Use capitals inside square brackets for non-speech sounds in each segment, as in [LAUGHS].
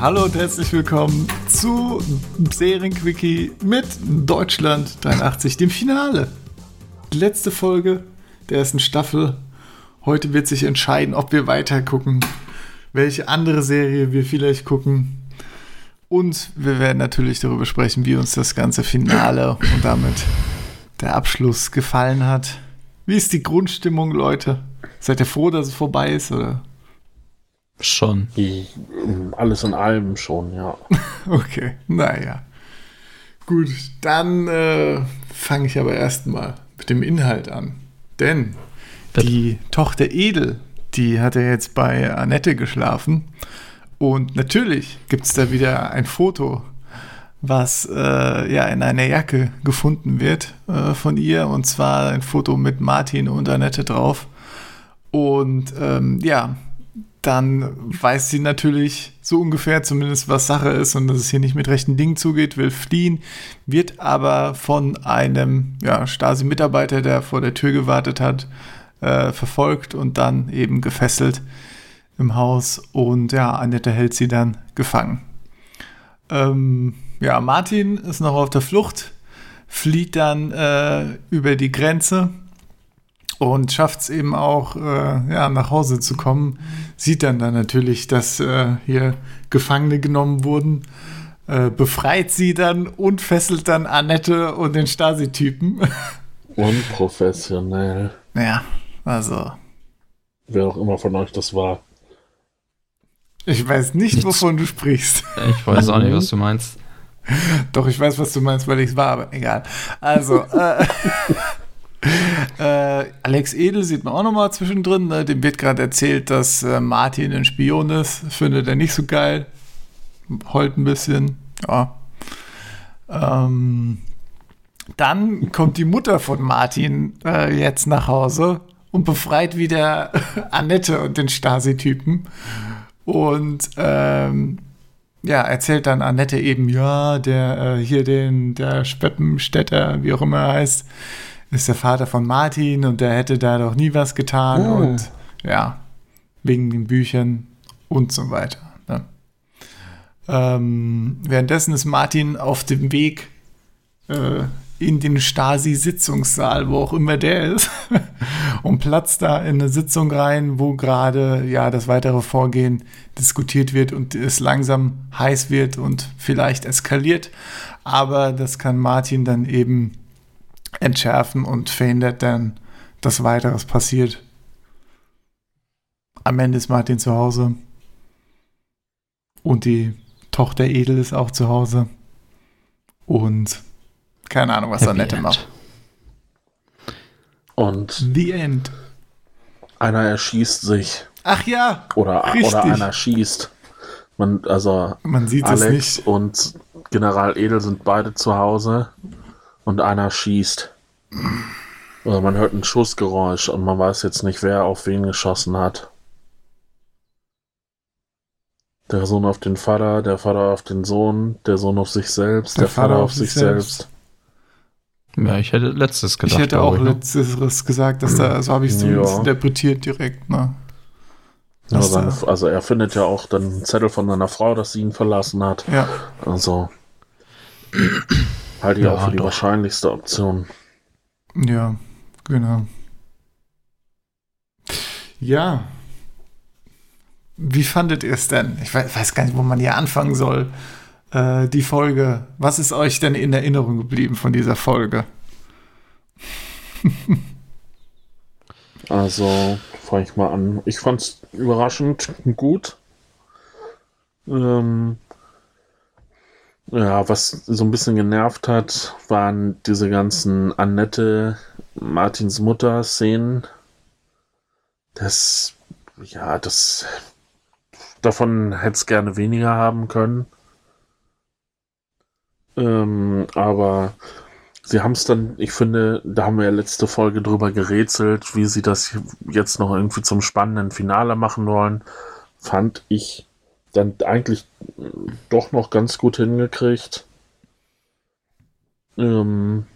Hallo und herzlich willkommen zu Serienquickie mit Deutschland 83, dem Finale. Die letzte Folge der ersten Staffel. Heute wird sich entscheiden, ob wir weiter gucken, welche andere Serie wir vielleicht gucken. Und wir werden natürlich darüber sprechen, wie uns das ganze Finale und damit der Abschluss gefallen hat. Wie ist die Grundstimmung, Leute? Seid ihr froh, dass es vorbei ist, oder? Schon. Alles in allem schon, ja. [LAUGHS] okay, naja. Gut, dann äh, fange ich aber erstmal mit dem Inhalt an. Denn Bitte? die Tochter Edel, die hat ja jetzt bei Annette geschlafen. Und natürlich gibt es da wieder ein Foto, was äh, ja in einer Jacke gefunden wird äh, von ihr. Und zwar ein Foto mit Martin und Annette drauf. Und ähm, ja, dann weiß sie natürlich so ungefähr zumindest, was Sache ist und dass es hier nicht mit rechten Dingen zugeht, will fliehen, wird aber von einem ja, Stasi-Mitarbeiter, der vor der Tür gewartet hat, äh, verfolgt und dann eben gefesselt im Haus und ja, Annette hält sie dann gefangen. Ähm, ja, Martin ist noch auf der Flucht, flieht dann äh, über die Grenze und schafft es eben auch, äh, ja, nach Hause zu kommen. Sieht dann dann natürlich, dass äh, hier Gefangene genommen wurden, äh, befreit sie dann und fesselt dann Annette und den Stasi-Typen. [LAUGHS] Unprofessionell. Ja, also. Wer auch immer von euch das war. Ich weiß nicht, Nichts. wovon du sprichst. Ich weiß auch nicht, was du [LAUGHS] meinst. Doch, ich weiß, was du meinst, weil ich es war, aber egal. Also, äh, [LAUGHS] äh, Alex Edel sieht man auch nochmal zwischendrin. Ne? Dem wird gerade erzählt, dass äh, Martin ein Spion ist. Findet er nicht so geil. Heult ein bisschen. Ja. Ähm, dann kommt die Mutter von Martin äh, jetzt nach Hause und befreit wieder [LAUGHS] Annette und den Stasi-Typen. Und ähm, ja, erzählt dann Annette eben, ja, der äh, hier den, der Speppenstädter, wie auch immer er heißt, ist der Vater von Martin und der hätte da doch nie was getan oh. und ja, wegen den Büchern und so weiter. Ne? Ähm, währenddessen ist Martin auf dem Weg äh, in den Stasi-Sitzungssaal, wo auch immer der ist, [LAUGHS] und platzt da in eine Sitzung rein, wo gerade ja das weitere Vorgehen diskutiert wird und es langsam heiß wird und vielleicht eskaliert. Aber das kann Martin dann eben entschärfen und verhindert dann, dass weiteres passiert. Am Ende ist Martin zu Hause. Und die Tochter Edel ist auch zu Hause. Und keine Ahnung, was Happy Annette End. macht. Und The End. Einer erschießt sich. Ach ja. Oder, oder einer schießt. Man, also Man sieht Alex und General Edel sind beide zu Hause und einer schießt. Oder man hört ein Schussgeräusch und man weiß jetzt nicht, wer auf wen geschossen hat. Der Sohn auf den Vater, der Vater auf den Sohn, der Sohn auf sich selbst, der, der Vater, Vater, auf sich selbst. selbst. Ja, ich hätte letztes gedacht. Ich hätte auch ich, ne? letztes gesagt, dass da, so habe ich es ja. interpretiert direkt, ne? Ja, seine, also er findet ja auch dann einen Zettel von seiner Frau, dass sie ihn verlassen hat. Ja. Also halte ich ja, auch für die doch. wahrscheinlichste Option. Ja, genau. Ja. Wie fandet ihr es denn? Ich weiß gar nicht, wo man hier anfangen soll. Äh, die Folge. Was ist euch denn in Erinnerung geblieben von dieser Folge? also, fange ich mal an. Ich fand es überraschend gut. Ähm, ja, was so ein bisschen genervt hat, waren diese ganzen Annette, Martins Mutter Szenen. Das, ja, das, davon hätte es gerne weniger haben können. Ähm, aber sie haben es dann, ich finde, da haben wir ja letzte Folge drüber gerätselt, wie sie das jetzt noch irgendwie zum spannenden Finale machen wollen. Fand ich dann eigentlich doch noch ganz gut hingekriegt. Ähm,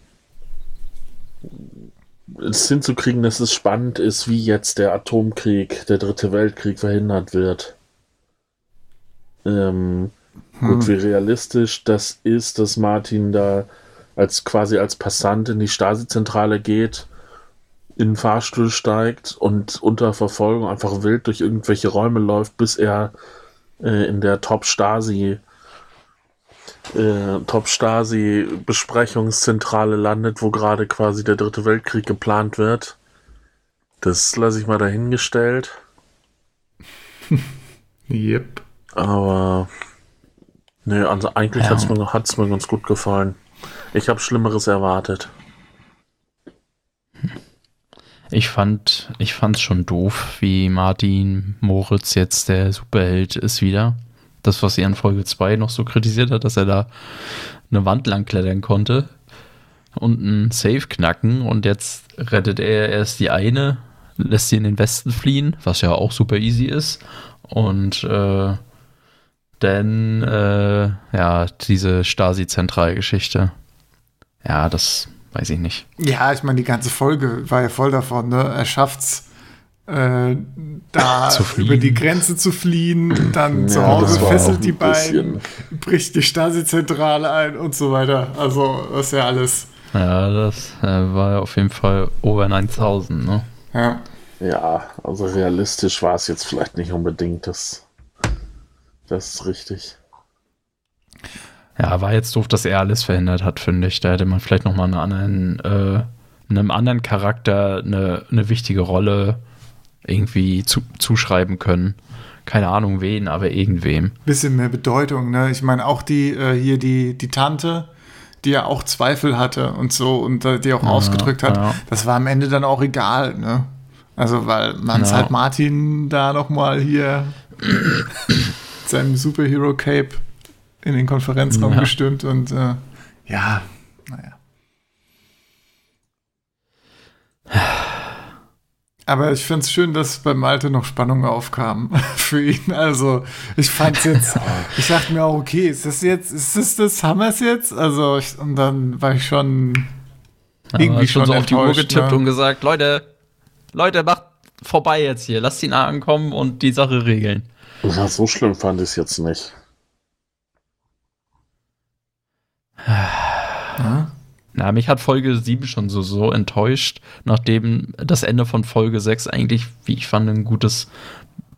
es hinzukriegen, dass es spannend ist, wie jetzt der Atomkrieg, der dritte Weltkrieg verhindert wird. Ähm, Gut, wie realistisch das ist, dass Martin da als quasi als Passant in die Stasi-Zentrale geht, in den Fahrstuhl steigt und unter Verfolgung einfach wild durch irgendwelche Räume läuft, bis er äh, in der Top-Stasi äh, Top-Stasi-Besprechungszentrale landet, wo gerade quasi der dritte Weltkrieg geplant wird. Das lasse ich mal dahingestellt. [LAUGHS] Yep. Aber nee, also eigentlich Ja. hat's mir, hat's mir ganz gut gefallen. Ich habe Schlimmeres erwartet. Ich fand, ich schon doof, wie Martin Moritz jetzt der Superheld ist wieder. Das, was er in Folge 2 noch so kritisiert hat, dass er da eine Wand lang klettern konnte und einen Safe knacken und jetzt rettet er erst die eine, lässt sie in den Westen fliehen, was ja auch super easy ist und äh, dann äh, ja, diese Stasi-Zentralgeschichte. Ja, das weiß ich nicht. Ja, ich meine, die ganze Folge war ja voll davon, ne? Er schafft's, äh, da [LAUGHS] Zu über die Grenze zu fliehen, dann zu Ja, Hause war auch fesselt die beiden, bricht die Stasi-Zentrale ein und so weiter. Also, das ist ja alles. Ja, das äh, war auf jeden Fall over 9000, ne? Ja. Ja, also realistisch war es jetzt vielleicht nicht unbedingt. Das, das ist richtig. Ja, war jetzt doof, dass er alles verhindert hat, finde ich. Da hätte man vielleicht nochmal einen anderen, äh, einem anderen Charakter eine, eine wichtige Rolle irgendwie zu, zuschreiben können. Keine Ahnung wen, aber irgendwem. Bisschen mehr Bedeutung, ne? Ich meine, auch die, äh, hier die, die Tante, die ja auch Zweifel hatte und so und äh, die auch ausgedrückt hat, ja. das war am Ende dann auch egal, ne? Also, weil man es Ja. halt Martin da nochmal hier mit [CLEARS THROAT] seinem Superhero-Cape in den Konferenzraum Ja. gestimmt und äh, ja, naja. Aber ich finde es schön, dass bei Malte noch Spannung aufkam [LAUGHS] für ihn. Also ich fand jetzt, [LAUGHS] ich dachte mir auch, okay, ist das jetzt, ist das das, haben wir es jetzt? Also ich, und dann war ich schon irgendwie schon schon so auf die Uhr getippt ne? und gesagt, Leute, Leute, macht vorbei jetzt hier. Lasst ihn ankommen und die Sache regeln. Ja, so schlimm fand ich es jetzt nicht. Ja? Na, mich hat Folge 7 schon so, so enttäuscht, nachdem das Ende von Folge 6 eigentlich, wie ich fand, ein gutes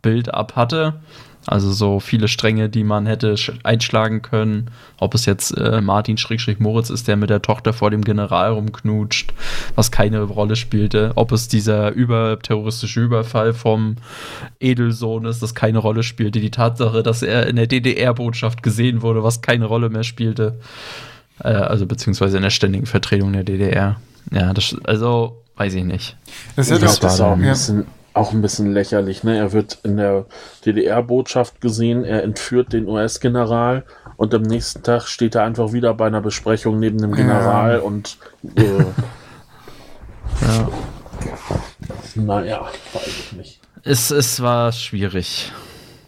Bild ab hatte. Also so viele Stränge, die man hätte sch- einschlagen können. Ob es jetzt äh, Martin Schrägstrich Moritz ist, der mit der Tochter vor dem General rumknutscht, was keine Rolle spielte. Ob es dieser über terroristische Überfall vom Edelsohn ist, das keine Rolle spielte. Die Tatsache, dass er in der DDR-Botschaft gesehen wurde, was keine Rolle mehr spielte. Äh, also beziehungsweise in der ständigen Vertretung der DDR. Ja, das, also weiß ich nicht. Das Ja, hätte das war ist auch ein, ja. bisschen, auch ein bisschen lächerlich. Ne? Er wird in der DDR-Botschaft gesehen, er entführt den US-General und am nächsten Tag steht er einfach wieder bei einer Besprechung neben dem Ja. General und äh, [LAUGHS] Ja. naja, weiß ich nicht. Es, es war schwierig.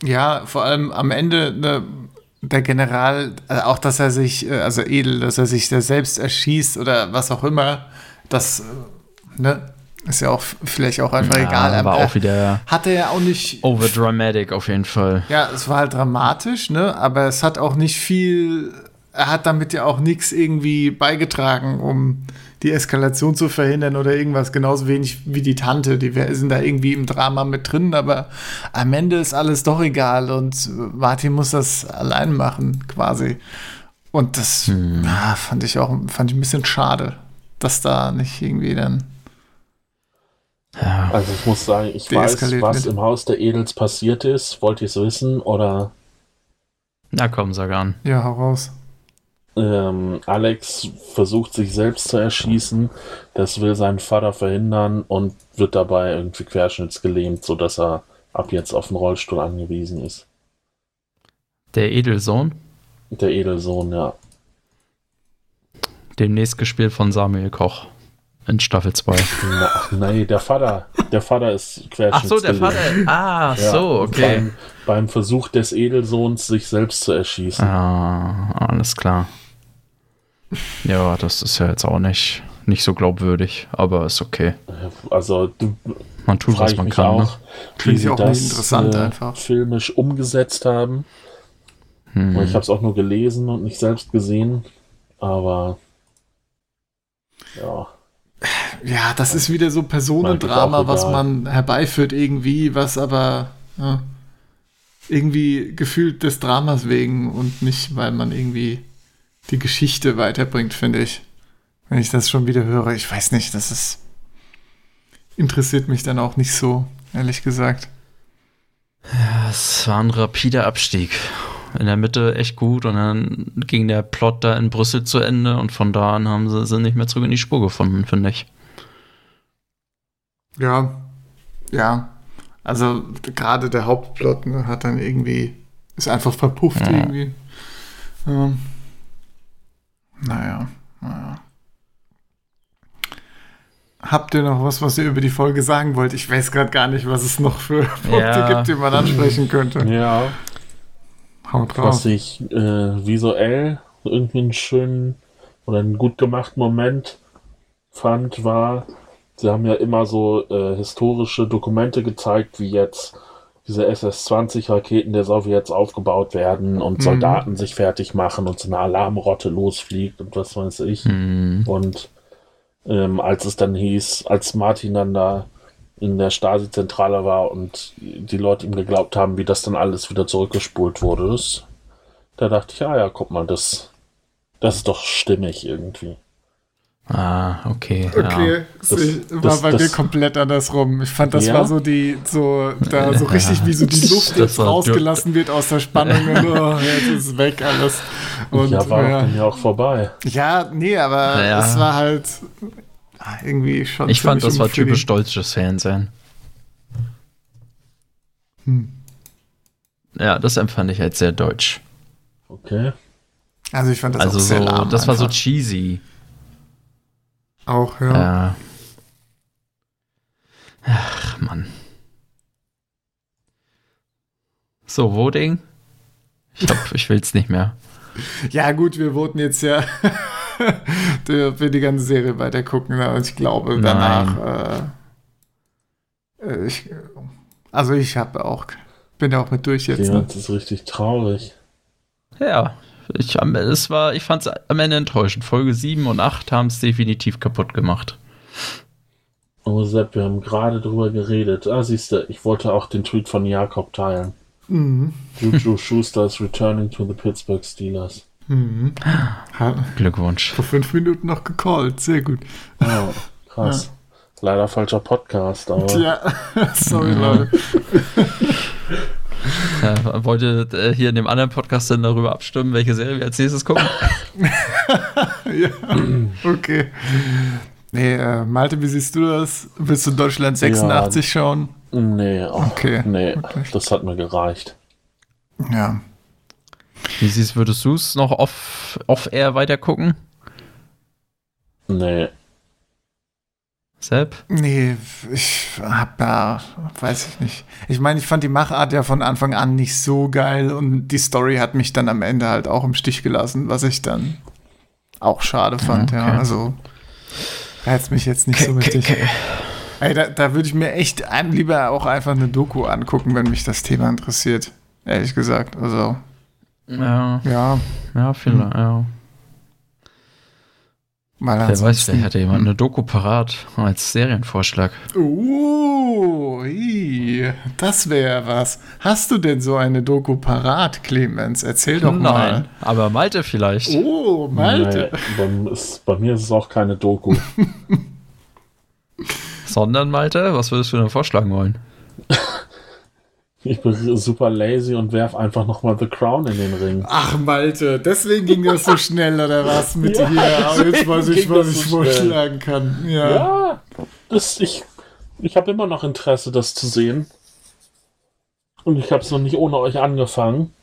Ja, vor allem am Ende ne, der General, äh, auch dass er sich, äh, also edel, dass er sich da selbst erschießt oder was auch immer, das äh, ne, ist ja auch vielleicht auch einfach egal. Ja, war Aber auch wieder hat er ja auch nicht. overdramatic auf jeden Fall. Ja, es war halt dramatisch, ne? Aber es hat auch nicht viel. Er hat damit ja auch nichts irgendwie beigetragen, um die Eskalation zu verhindern oder irgendwas. Genauso wenig wie die Tante. Die sind da irgendwie im Drama mit drin, aber am Ende ist alles doch egal und Martin muss das allein machen, quasi. Und das ja, fand ich auch fand ich ein bisschen schade, dass da nicht irgendwie dann. Ja. Also ich muss sagen, ich weiß, was mit. im Haus der Edels passiert ist. Wollt ihr es wissen? Oder Na komm, sag an. Ja, hau raus. ähm, Alex versucht sich selbst zu erschießen. Das will sein Vater verhindern und wird dabei irgendwie querschnittsgelähmt, sodass er ab jetzt auf den Rollstuhl angewiesen ist. Der Edelsohn, Der Edelsohn, ja. demnächst gespielt von Samuel Koch in Staffel 2. Na, ach, nee, der Vater. Der Vater ist Ach so, der. Vater. Ah, Ja, so, okay. Beim, beim Versuch des Edelsohns, sich selbst zu erschießen. Ah, alles klar. Ja, das ist ja jetzt auch nicht, nicht so glaubwürdig, aber ist okay. Also, du Man tut, was man kann. auch, Ne? wie sie auch das interessant äh, einfach. filmisch umgesetzt haben. Hm. Ich habe es auch nur gelesen und nicht selbst gesehen, aber ja. Ja, das ist wieder so Personendrama, was man herbeiführt irgendwie, was aber ja, irgendwie gefühlt des Dramas wegen und nicht, weil man irgendwie die Geschichte weiterbringt, finde ich. Wenn ich das schon wieder höre, ich weiß nicht, das ist interessiert mich dann auch nicht so, ehrlich gesagt. Ja, es war ein rapider Abstieg. In der Mitte echt gut und dann ging der Plot da in Brüssel zu Ende und von da an haben sie, sie nicht mehr zurück in die Spur gefunden, finde ich. Ja, ja. Also gerade der Hauptplot ne, hat dann irgendwie, ist einfach verpufft ja. irgendwie. Ähm, naja, naja. Habt ihr noch was, was ihr über die Folge sagen wollt? Ich weiß gerade gar nicht, was es noch für Punkte ja. gibt, die man ansprechen könnte. Ja. Haut drauf. Was ich äh, visuell irgendwie einen schönen oder einen gut gemachten Moment fand, war, sie haben ja immer so äh, historische Dokumente gezeigt, wie jetzt diese SS-20-Raketen der Sowjets aufgebaut werden und mhm. Soldaten sich fertig machen und so eine Alarmrotte losfliegt und was weiß ich. Mhm. Und ähm, als es dann hieß, als Martin dann da in der Stasi-Zentrale war und die Leute ihm geglaubt haben, wie das dann alles wieder zurückgespult wurde, das, da dachte ich, ah ja, guck mal, das, das ist doch stimmig irgendwie. Ah, okay. Okay, ja. das, war das, bei das, mir komplett andersrum. Ich fand, das ja? war so die, so, da so richtig wie so die Luft jetzt rausgelassen wird aus der Spannung und oh, jetzt ist weg alles. Und, ja, war ja. ja auch vorbei. Ja, nee, aber ja. es war halt irgendwie schon. Ich fand, das war typisch deutsches Fernsehen. Hm. Ja, das empfand ich als sehr deutsch. Okay. Also ich fand das also auch sehr so, lahm Das einfach. war so cheesy. Auch, ja. ja. Ach, Mann. So, Voting? Ich glaube, ich will es nicht mehr. [LAUGHS] Ja, gut, wir voten jetzt ja [LAUGHS] [LAUGHS] für die ganze Serie weiter gucken. Und ich glaube, danach. Äh, äh, ich, also, ich habe auch. Bin ja auch mit durch jetzt. Ja, ne? das ist richtig traurig. Ja, ich, es war, ich fand es am Ende enttäuschend. Folge 7 und 8 haben es definitiv kaputt gemacht. Oh Sepp, wir haben gerade drüber geredet. Ah, siehst du, ich wollte auch den Tweet von Jakob teilen. Mhm. Juju Schuster is returning to the Pittsburgh Steelers. Mhm. Glückwunsch. Vor fünf Minuten noch gecallt, sehr gut. Oh, krass. Ja. Leider falscher Podcast, aber. [LAUGHS] Ja, sorry, Leute. [LAUGHS] Ja, wollte äh, hier in dem anderen Podcast dann darüber abstimmen, welche Serie wir als nächstes gucken? [LAUGHS] ja, okay. Nee, äh, Malte, wie siehst du das? Willst du Deutschland 86 ja, schauen? Nee, auch, okay. nee, okay. das hat mir gereicht. Ja. Wie siehst würdest du es noch off, off air weiter gucken? Nee, Sepp? Nee, ich hab ja, weiß ich nicht. Ich meine, ich fand die Machart ja von Anfang an nicht so geil und die Story hat mich dann am Ende halt auch im Stich gelassen, was ich dann auch schade fand, okay. ja. Also reizt mich jetzt nicht okay, so richtig. Okay, Ey, da, da würde ich mir echt lieber auch einfach eine Doku angucken, wenn mich das Thema interessiert. Ehrlich gesagt. Also. Ja. Ja. Ja, vielleicht, hm. ja. Mal Wer weiß, vielleicht hat jemand eine Doku parat als Serienvorschlag. Uh, das wäre was. Hast du denn so eine Doku parat, Clemens? Erzähl doch Nein, mal. Nein, aber Malte vielleicht. Oh, Malte. Nee, bei, ist, bei mir ist es auch keine Doku. [LAUGHS] Sondern, Malte, was würdest du denn vorschlagen wollen? [LAUGHS] Ich bin super lazy und werf einfach nochmal The Crown in den Ring. Ach, Malte, deswegen ging das so schnell, oder was? Mit ja, hier, aber jetzt weiß ich, was ich so vorschlagen kann. Ja, ja das, ich, ich habe immer noch Interesse, das zu sehen. Und ich habe es noch nicht ohne euch angefangen.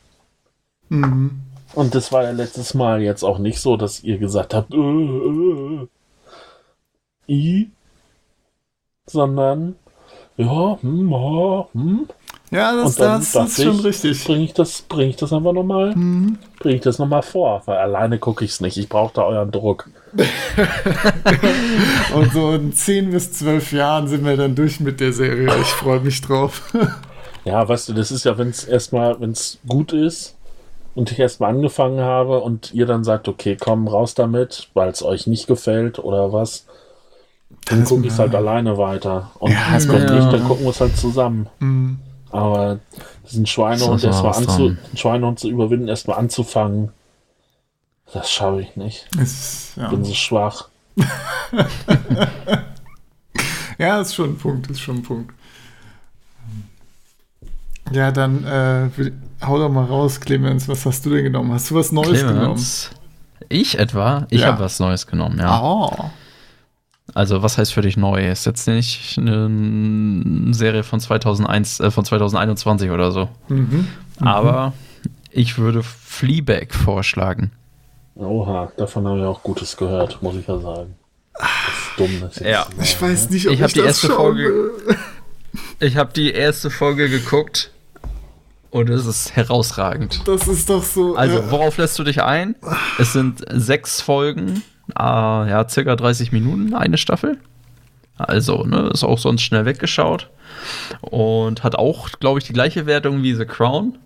Mhm. Und das war ja letztes Mal jetzt auch nicht so, dass ihr gesagt habt, äh, äh, i, sondern ja, hm, hm, ja, das, das ist schon richtig. Bringe ich das, bring ich das einfach nochmal? Mhm. Bringe ich das nochmal vor, weil alleine gucke ich es nicht. Ich brauche da euren Druck. [LAUGHS] Und so in 10 bis 12 Jahren sind wir dann durch mit der Serie. Ich freue mich drauf. [LAUGHS] ja, weißt du, das ist ja, wenn es erstmal, wenn es gut ist, und ich erstmal angefangen habe und ihr dann sagt, okay, komm raus damit, weil es euch nicht gefällt oder was, dann Das- gucke ich halt alleine weiter. Und Ja, es kommt ja. nicht, dann gucken wir es halt zusammen. Mhm. Aber diesen Schweinehund erstmal anzu, Schweinehund zu überwinden, erstmal anzufangen, das schaffe ich nicht. Ist, ja. Bin so schwach. [LAUGHS] ja, ist schon ein Punkt, ist schon ein Punkt. Ja, dann äh, hau doch mal raus, Clemens. Was hast du denn genommen? Hast du was Neues Clemens. Ich etwa? Ich Ja. habe was Neues genommen, ja. genommen? Oh. Also, was heißt für dich neu? Ist jetzt nicht eine Serie von 2001, äh, von 2021 oder so. Mhm. Aber ich würde Fleabag vorschlagen. Oha, davon habe ich auch Gutes gehört, muss ich ja sagen. Das ist dumm, das jetzt Ja. sagen, Ich weiß nicht, ob Ich ich, die das erste Folge-. Ich habe die erste Folge geguckt und es ist herausragend. Das ist doch so. Also, worauf lässt du dich ein? Es sind sechs Folgen, ah, ja, circa 30 Minuten eine Staffel. Also, ne, ist auch sonst schnell weggeschaut. Und hat auch, glaube ich, die gleiche Wertung wie The Crown.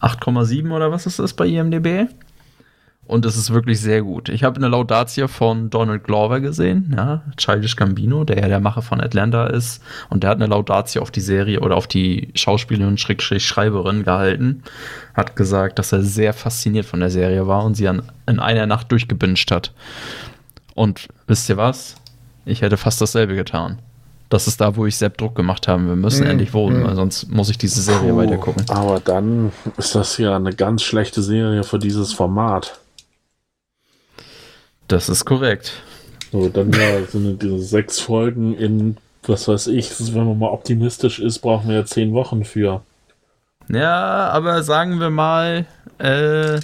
8,7 oder was ist das bei IMDb? Und es ist wirklich sehr gut. Ich habe eine Laudatie von Donald Glover gesehen, ja, Childish Gambino, der ja der Macher von Atlanta ist. Und der hat eine Laudatie auf die Serie oder auf die Schauspielerin, Schrägstrich Schreiberin gehalten. Hat gesagt, dass er sehr fasziniert von der Serie war und sie an, in einer Nacht durchgebinged hat. Und wisst ihr was? Ich hätte fast dasselbe getan. Das ist da, wo ich Sepp Druck gemacht habe. Wir müssen Mm, endlich wohnen, mm. weil sonst muss ich diese Serie Puh, weitergucken. Aber dann ist das ja eine ganz schlechte Serie für dieses Format. Das ist korrekt. So, dann ja, sind diese sechs Folgen in, was weiß ich, wenn man mal optimistisch ist, brauchen wir ja zehn Wochen für. Ja, aber sagen wir mal, äh,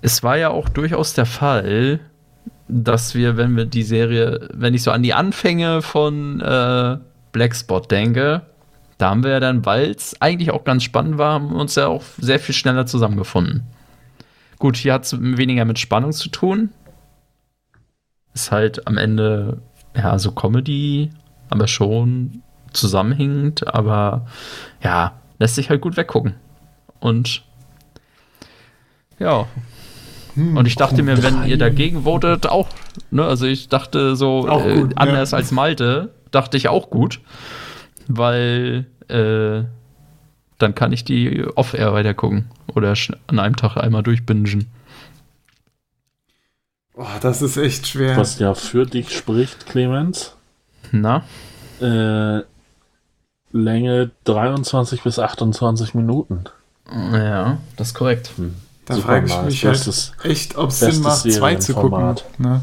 es war ja auch durchaus der Fall, dass wir, wenn wir die Serie, wenn ich so an die Anfänge von äh, Blackspot denke, da haben wir ja dann, weil es eigentlich auch ganz spannend war, haben wir uns ja auch sehr viel schneller zusammengefunden. Gut, hier hat es weniger mit Spannung zu tun. Ist halt am Ende, ja, so Comedy, aber schon zusammenhängend, aber ja, lässt sich halt gut weggucken. Und ja. hm, Und ich dachte mir, wenn ihr dagegen votet, auch, ne, also ich dachte so, äh, gut, anders ja. als Malte, dachte ich auch gut, weil äh, dann kann ich die off-air weitergucken oder an einem Tag einmal durchbingen. Oh, das ist echt schwer. Was ja für dich spricht, Clemens. Na? Äh, Länge 23 bis 28 Minuten. Ja, das ist korrekt. Da Super frage ich mich halt Bestes- echt, ob es Sinn macht, zwei zu gucken. Ne?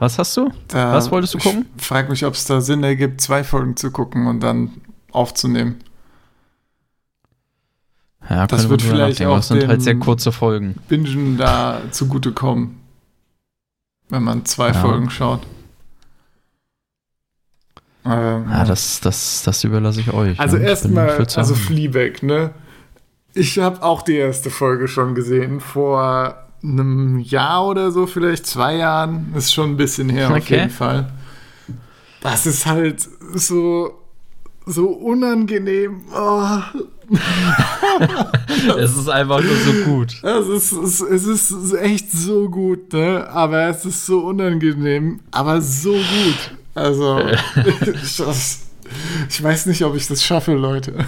Was hast du? Da, Was wolltest du gucken? Ich frage mich, ob es da Sinn ergibt, zwei Folgen zu gucken und dann aufzunehmen. Ja, Das wird vielleicht auch Das sind halt sehr kurze Folgen. Bingen da zugutekommen, wenn man zwei Ja. Folgen schaut. Ähm, Ja, das, das, das überlasse ich euch. also ja. Erstmal, also. Fleabag, ne? Ich habe auch die erste Folge schon gesehen, vor einem Jahr oder so, vielleicht zwei Jahren. Ist schon ein bisschen her [LAUGHS] auf Okay. jeden Fall. Das ist halt so, so unangenehm. Oh, [LAUGHS] es ist einfach nur so gut. Es ist, es, es ist echt so gut, ne? Aber es ist so unangenehm, aber so gut. Also, [LAUGHS] ich, das, ich weiß nicht, ob ich das schaffe, Leute. [LAUGHS]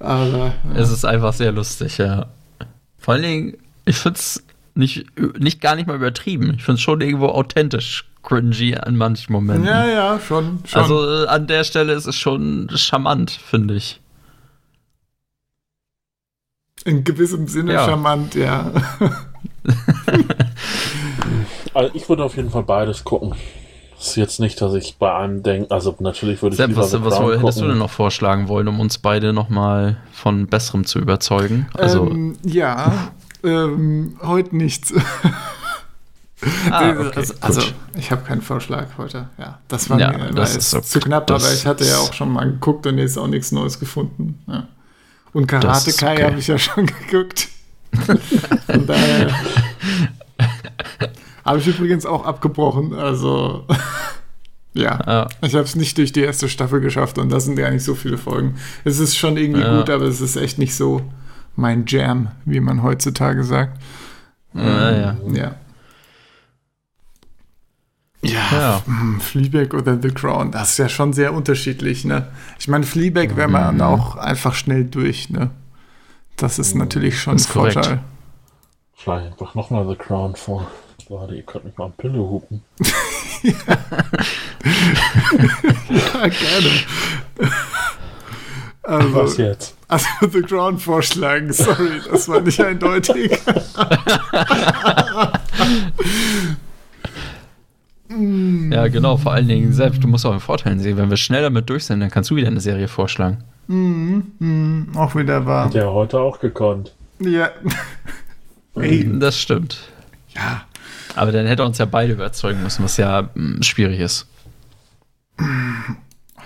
Aber Es ist einfach sehr lustig, ja. Vor allen Dingen, ich finde es nicht, nicht gar nicht mal übertrieben. Ich finde es schon irgendwo authentisch cringy an manchen Momenten. ja, ja, schon. schon. Also äh, an der Stelle ist es schon charmant, finde ich. in gewissem Sinne Ja. charmant, ja. [LAUGHS] Also ich würde auf jeden Fall beides gucken. Ist jetzt nicht, dass ich bei einem denke, also natürlich würde ich Sepp, lieber was, was hättest du denn noch vorschlagen wollen, um uns beide nochmal von Besserem zu überzeugen? Also, ähm, ja, ähm, heute nichts. [LAUGHS] ah, okay, also, also, ich habe keinen Vorschlag heute. Ja, das war Ja, mir das ist ok- zu knapp, aber ich hatte ja auch schon mal geguckt und jetzt auch nichts Neues gefunden. Ja. Und Karate Kai okay. habe ich ja schon [LAUGHS] geguckt. Von daher [LAUGHS] habe ich übrigens auch abgebrochen. Also ja, Ja, ich habe es nicht durch die erste Staffel geschafft und das sind ja nicht so viele Folgen. Es ist schon irgendwie Ja. gut, aber es ist echt nicht so mein Jam, wie man heutzutage sagt. Ja, ja. Ja. Ja, Ja. hm, Fleabag oder The Crown, das ist ja schon sehr unterschiedlich, ne? Ich meine, Fleabag wäre man Mhm. auch einfach schnell durch, ne? Das ist natürlich schon ein Das ist korrekt. Vorteil. Schlage einfach nochmal The Crown vor. Warte, ihr könnt mich mal am Pille hupen. [LAUGHS] [LAUGHS] Ja, gerne. Also, Was jetzt? Also [LAUGHS] The Crown vorschlagen, sorry, das war nicht eindeutig. [LAUGHS] Ja, genau, vor allen Dingen selbst, du musst auch in Vorteilen sehen. Wenn wir schnell damit durch sind, dann kannst du wieder eine Serie vorschlagen. Mhm, mhm, auch wieder wahr. Hat ja heute auch gekonnt. Ja. [LAUGHS] Ey, Das stimmt. ja. Aber dann hätte er uns ja beide überzeugen müssen, was ja mm, schwierig ist.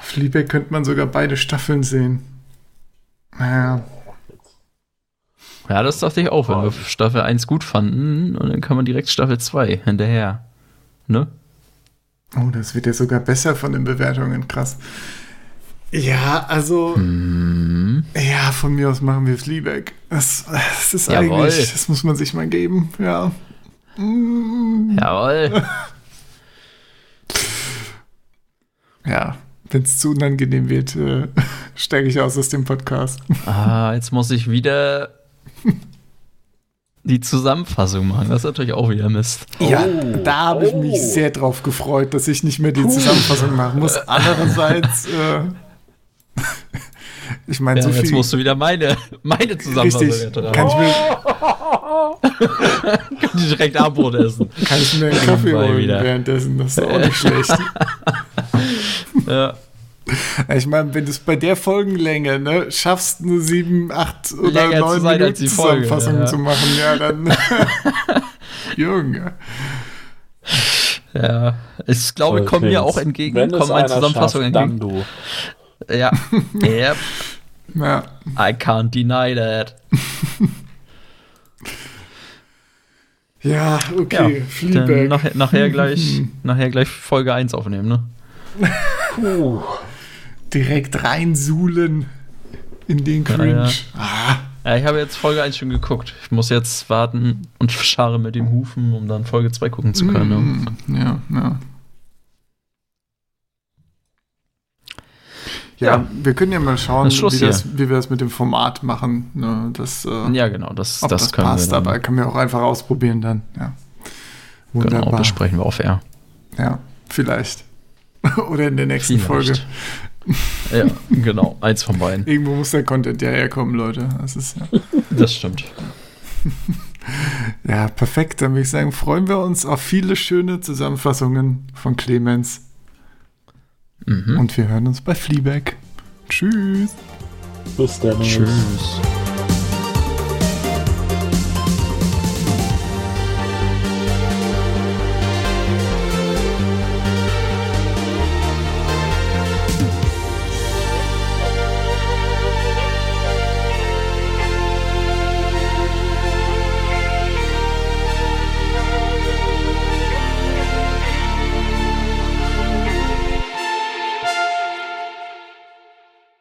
Fleabag könnte man sogar beide Staffeln sehen. Naja. Ja, das dachte ich auch, wenn wir Staffel 1 gut fanden und dann kann man direkt Staffel 2 hinterher. Ne? Oh, das wird ja sogar besser von den Bewertungen, krass. Ja, also, Hm. ja, von mir aus machen wir Fleabag. Das, das ist Jawohl. eigentlich, das muss man sich mal geben, ja. Mm, Jawohl. [LAUGHS] Ja, wenn es zu unangenehm wird, äh, [LAUGHS] steige ich aus aus dem Podcast. ah, jetzt muss ich wieder die Zusammenfassung machen. Das ist natürlich auch wieder Mist. Ja, Oh, da habe ich mich oh. sehr drauf gefreut, dass ich nicht mehr die Zusammenfassung machen muss. [LAUGHS] Andererseits, äh, [LAUGHS] ich meine, Ja, so jetzt viel. musst du wieder meine, meine Zusammenfassung Richtig, kann ich mir, Kann ich direkt Abbrot essen. kann ich mir einen Kaffee holen wieder. währenddessen, das ist auch nicht schlecht. Ja. Ich meine, wenn du es bei der Folgenlänge ne, schaffst, eine 7, 8 oder Länger zu 9 sein Minuten die Folge, Zusammenfassung ja. zu machen, ja, dann. [LAUGHS] Junge. Ja, ich glaube, kommen mir auch entgegen, Wenn es kommen meine einer Zusammenfassung schafft, entgegen. Dann du. Ja, [LAUGHS] yep, Ja. I can't deny that. Ja, [LAUGHS] Ja, okay, dann Fleabag. nachher, nachher, gleich, nachher gleich Folge 1 aufnehmen, ne? Puh. Direkt reinsuhlen in den Cringe. ja. Ah, Ja, ich habe jetzt Folge 1 schon geguckt. Ich muss jetzt warten und schare mit dem Hufen, um dann Folge 2 gucken zu können. Ne? mm, ja, ja. Ja, Ja. wir können ja mal schauen, Schluss wie, das, wie wir das mit dem Format machen. Ne, das, äh, Ja, genau, das, ob das, das, passt, aber können wir auch einfach ausprobieren dann. Ja. genau, Wunderbar. besprechen wir auf Air. ja, vielleicht. [LAUGHS] Oder in der nächsten Folge. Vielleicht. Ja, genau, eins von beiden. Irgendwo muss der Content ja herkommen, Leute. Das ist ja. [LAUGHS] Das stimmt. [LAUGHS] Ja, perfekt. Dann würde ich sagen, freuen wir uns auf viele schöne Zusammenfassungen von Clemens. Mhm. Und wir hören uns bei Fleabag. Tschüss. Bis dann. Tschüss.